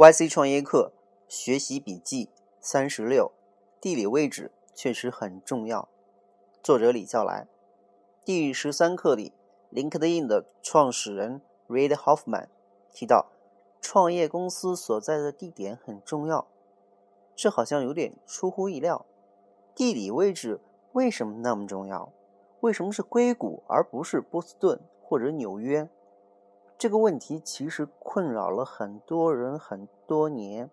YC 创业课学习笔记三十六，地理位置确实很重要。作者李笑来。第十三课里，LinkedIn 的创始人 Reid Hoffman 提到，创业公司所在的地点很重要。这好像有点出乎意料。地理位置为什么那么重要？为什么是硅谷而不是波士顿或者纽约？这个问题其实困扰了很多人很多年。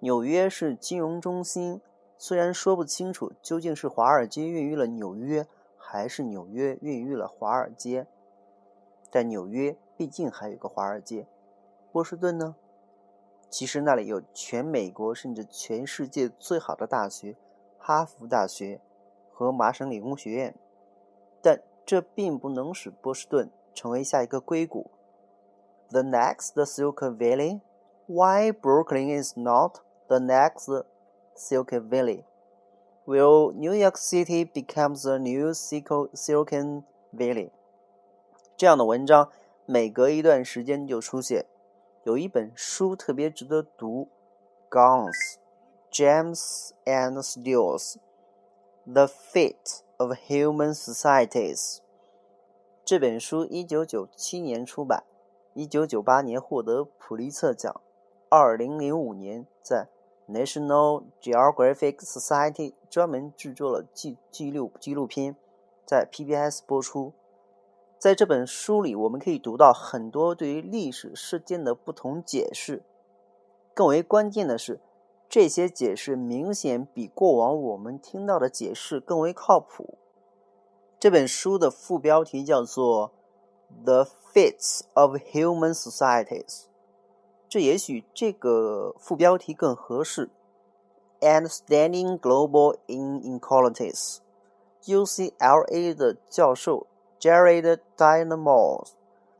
纽约是金融中心，虽然说不清楚究竟是华尔街孕育了纽约，还是纽约孕育了华尔街，但纽约毕竟还有个华尔街。波士顿呢？其实那里有全美国甚至全世界最好的大学——哈佛大学和麻省理工学院，但这并不能使波士顿。成为下一个硅谷，the next Silicon Valley. Why Brooklyn is not the next Silicon Valley? Will New York City becomes the new Silicon Valley? 这样的文章每隔一段时间就出现。有一本书特别值得读，Guns, James and Steels: The Fate of Human Societies。 这本书一九九七年出版，一九九八年获得普利策奖，二零零五年在 National Geographic Society 专门制作了纪纪录纪录片，在 PBS 播出。在这本书里，我们可以读到很多对于历史事件的不同解释。更为关键的是，这些解释明显比过往我们听到的解释更为靠谱。这本书的副标题叫做《The Fates of Human Societies》，这也许这个副标题更合适。Understanding Global Inequalities。UCLA 的教授 Jared Diamond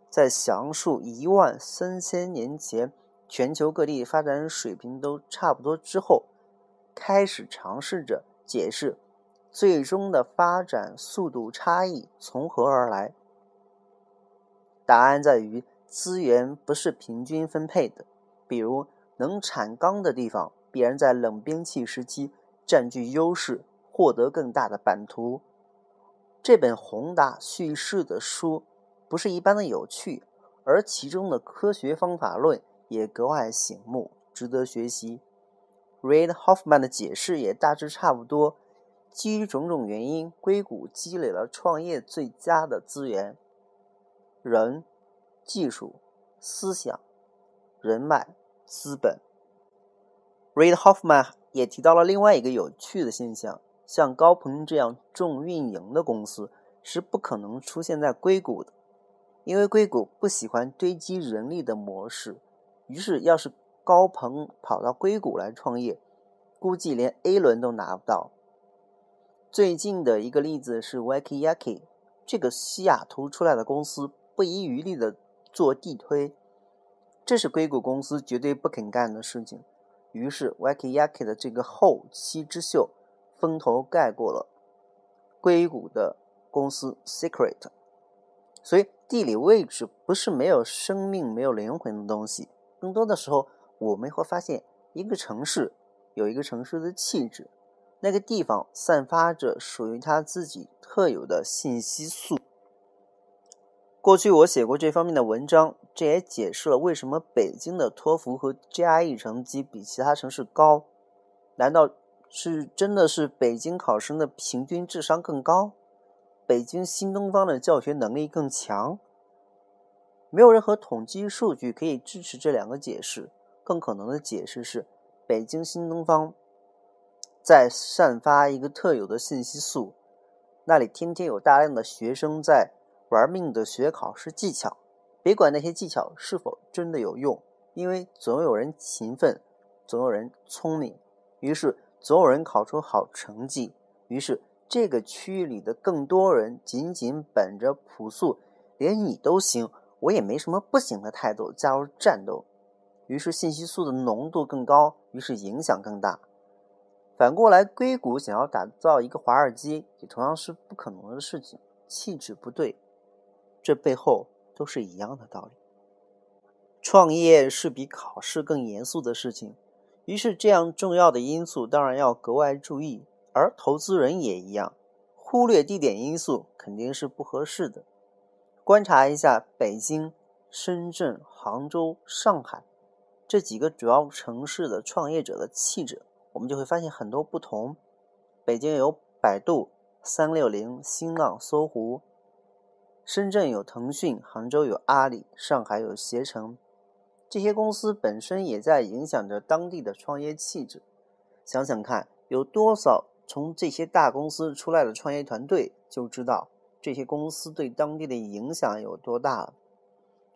在详述一万三千年前全球各地发展水平都差不多之后，开始尝试着解释。最终的发展速度差异从何而来？答案在于资源不是平均分配的。比如，能产钢的地方必然在冷兵器时期占据优势，获得更大的版图。这本宏大叙事的书不是一般的有趣，而其中的科学方法论也格外醒目，值得学习。Reid Hoffman 的解释也大致差不多。基于种种原因，硅谷积累了创业最佳的资源：人、技术、思想、人脉、资本。Reid Hoffman 也提到了另外一个有趣的现象：像高朋这样重运营的公司是不可能出现在硅谷的，因为硅谷不喜欢堆积人力的模式。于是，要是高朋跑到硅谷来创业，估计连 A 轮都拿不到。最近的一个例子是 Wakeyaki，这个西雅图出来的公司不遗余力的做地推，这是硅谷公司绝对不肯干的事情。于是 Wakeyaki 的这个后起之秀，风头盖过了硅谷的公司 Secret。所以地理位置不是没有生命、没有灵魂的东西，更多的时候我们会发现，一个城市有一个城市的气质。那个地方散发着属于它自己特有的信息素。过去我写过这方面的文章，这也解释了为什么北京的托福和 GRE 成绩比其他城市高。难道是真的是北京考生的平均智商更高？北京新东方的教学能力更强？没有任何统计数据可以支持这两个解释。更可能的解释是，北京新东方。在散发一个特有的信息素，那里天天有大量的学生在玩命的学考试技巧。别管那些技巧是否真的有用，因为总有人勤奋，总有人聪明，于是总有人考出好成绩。于是这个区域里的更多人仅仅本着朴素，连你都行，我也没什么不行的态度加入战斗。于是信息素的浓度更高，于是影响更大。反过来，硅谷想要打造一个华尔街，也同样是不可能的事情。气质不对，这背后都是一样的道理。创业是比考试更严肃的事情，于是这样重要的因素当然要格外注意，而投资人也一样，忽略地点因素肯定是不合适的。观察一下北京、深圳、杭州、上海这几个主要城市的创业者的气质，我们就会发现很多不同。北京有百度、三六零、新浪、搜狐；深圳有腾讯，杭州有阿里，上海有携程。这些公司本身也在影响着当地的创业气质。想想看，有多少从这些大公司出来的创业团队，就知道这些公司对当地的影响有多大了。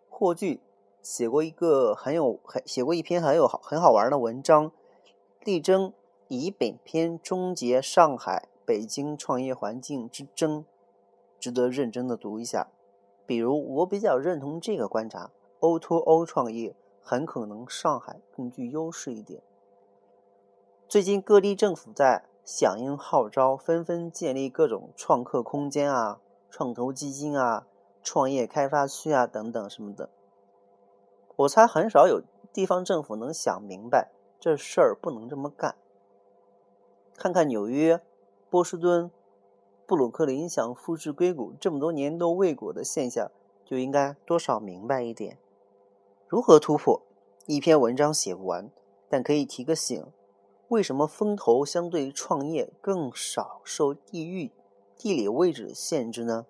霍炬写过一个很有很写过一篇很有好很好玩的文章，力争以本篇终结上海、北京创业环境之争，值得认真的读一下。比如，我比较认同这个观察：O2O 创业。很可能上海更具优势一点。最近各地政府在响应号召，纷纷建立各种创客空间啊、创投基金啊、创业开发区啊等等什么的。我猜很少有地方政府能想明白这事儿不能这么干。看看纽约、波士顿、布鲁克林想复制硅谷这么多年都未果的现象，就应该多少明白一点。如何突破？一篇文章写不完，但可以提个醒：为什么风投相对创业更少受地域、地理位置的限制呢？